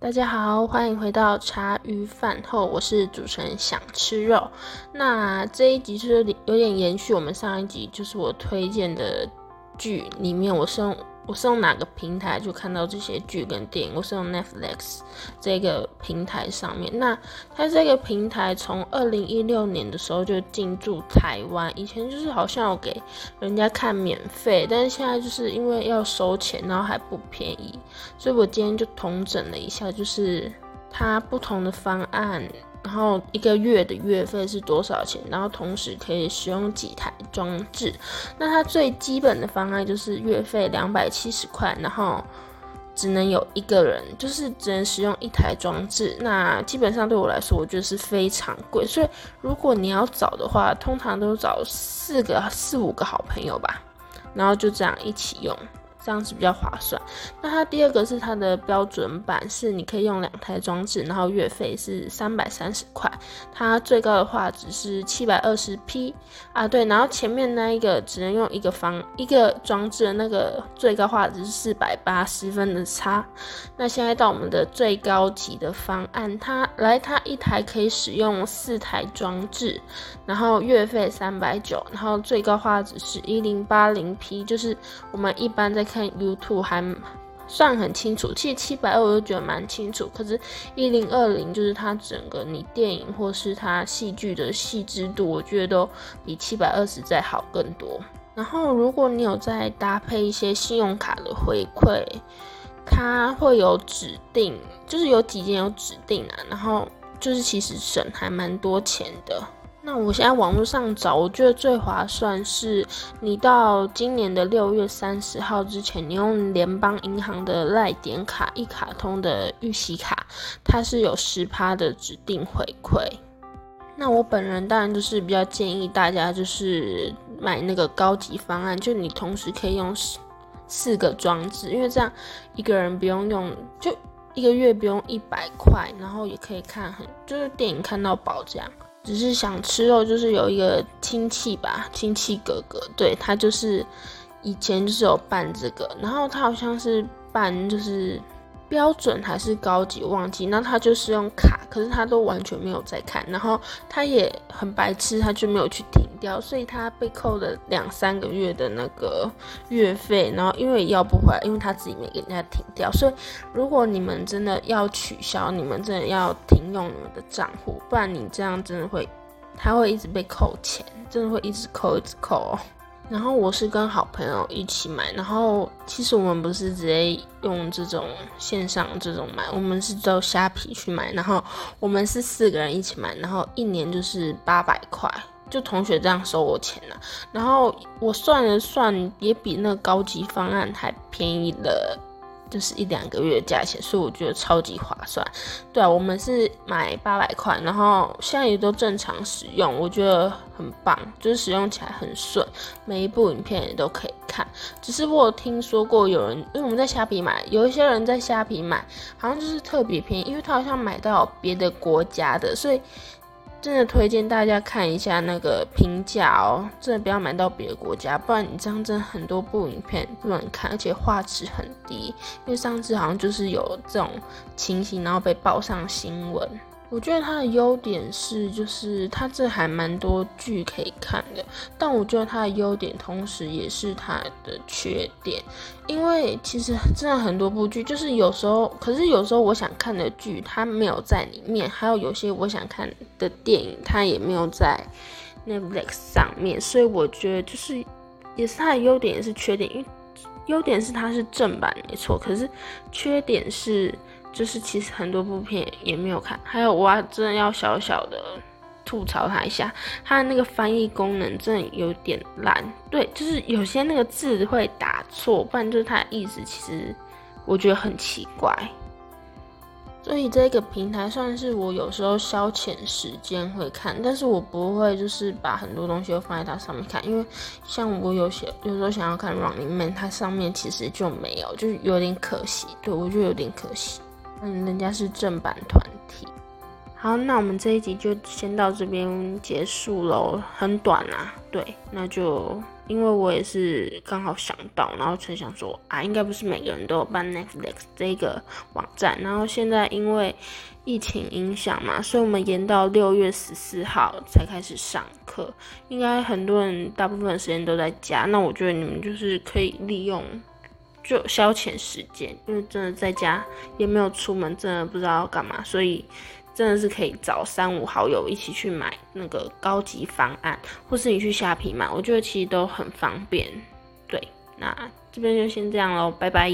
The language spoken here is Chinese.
大家好，欢迎回到茶余饭后，我是主持人想吃肉。那这一集是有点延续我们上一集，就是我推荐的剧里面，我是用。我是用哪个平台就看到这些剧跟电影？我是用 Netflix 这个平台上面。那它这个平台从二零一六年的时候就进驻台湾，以前就是好像有给人家看免费，但是现在就是因为要收钱，然后还不便宜，所以我今天就统整了一下，就是它不同的方案。然后一个月的月费是多少钱？然后同时可以使用几台装置？那它最基本的方案就是月费两百七十块，然后只能有一个人，就是只能使用一台装置。那基本上对我来说，我觉得是非常贵。所以如果你要找的话，通常都找四个、四五个好朋友吧，然后就这样一起用。这样子比较划算。那它第二个是它的标准版，是你可以用两台装置，然后月费是三百三十块。它最高的画质是七百二十 P 啊，对。然后前面那一个只能用一个方一个装置的那个最高画质是四百八十分的差。那现在到我们的最高级的方案，它来它一台可以使用四台装置，然后月费三百九，然后最高画质是一零八零 P，就是我们一般在看 YouTube 还算很清楚，其实七百二我就觉得蛮清楚，可是一零二零就是它整个你电影或是它戏剧的细致度，我觉得都比七百二十再好更多。然后如果你有再搭配一些信用卡的回馈，它会有指定，就是有几件有指定啊，然后就是其实省还蛮多钱的。那我现在网络上找，我觉得最划算是，你到今年的六月三十号之前，你用联邦银行的赖点卡一卡通的预习卡，它是有十趴的指定回馈。那我本人当然就是比较建议大家就是买那个高级方案，就你同时可以用四四个装置，因为这样一个人不用用，就一个月不用一百块，然后也可以看很就是电影看到饱这样。只是想吃肉，就是有一个亲戚吧，亲戚哥哥，对他就是以前就是有办这个，然后他好像是办就是。标准还是高级，忘记。那他就是用卡，可是他都完全没有在看，然后他也很白痴，他就没有去停掉，所以他被扣了两三个月的那个月费，然后因为要不回来，因为他自己没给人家停掉，所以如果你们真的要取消，你们真的要停用你们的账户，不然你这样真的会，他会一直被扣钱，真的会一直扣，一直扣。然后我是跟好朋友一起买，然后其实我们不是直接用这种线上这种买，我们是到虾皮去买，然后我们是四个人一起买，然后一年就是八百块，就同学这样收我钱了，然后我算了算，也比那个高级方案还便宜了。就是一两个月的价钱，所以我觉得超级划算。对啊，我们是买八百块，然后现在也都正常使用，我觉得很棒，就是使用起来很顺，每一部影片也都可以看。只是我有听说过有人，因为我们在虾皮买，有一些人在虾皮买，好像就是特别便宜，因为他好像买到别的国家的，所以。真的推荐大家看一下那个评价哦，真的不要买到别的国家，不然你这样真的很多部影片不能看，而且画质很低。因为上次好像就是有这种情形，然后被报上新闻。我觉得它的优点是，就是它这还蛮多剧可以看的。但我觉得它的优点，同时也是它的缺点，因为其实真的很多部剧，就是有时候，可是有时候我想看的剧它没有在里面，还有有些我想看的电影它也没有在 Netflix 上面，所以我觉得就是也是它的优点也是缺点，因为优点是它是正版没错，可是缺点是。就是其实很多部片也没有看，还有我真的要小小的吐槽他一下，他的那个翻译功能真的有点烂。对，就是有些那个字会打错，不然就是他的意思其实我觉得很奇怪。所以这个平台算是我有时候消遣时间会看，但是我不会就是把很多东西都放在它上面看，因为像我有些有时候想要看《Running Man》，它上面其实就没有，就是有点可惜。对我就有点可惜。嗯，人家是正版团体。好，那我们这一集就先到这边结束喽，很短啊。对，那就因为我也是刚好想到，然后才想说啊，应该不是每个人都有办 Netflix 这个网站，然后现在因为疫情影响嘛，所以我们延到六月十四号才开始上课。应该很多人大部分时间都在家，那我觉得你们就是可以利用就消遣时间，因为真的在家也没有出门，真的不知道要干嘛，所以。真的是可以找三五好友一起去买那个高级方案，或是你去虾皮买，我觉得其实都很方便。对，那这边就先这样喽，拜拜。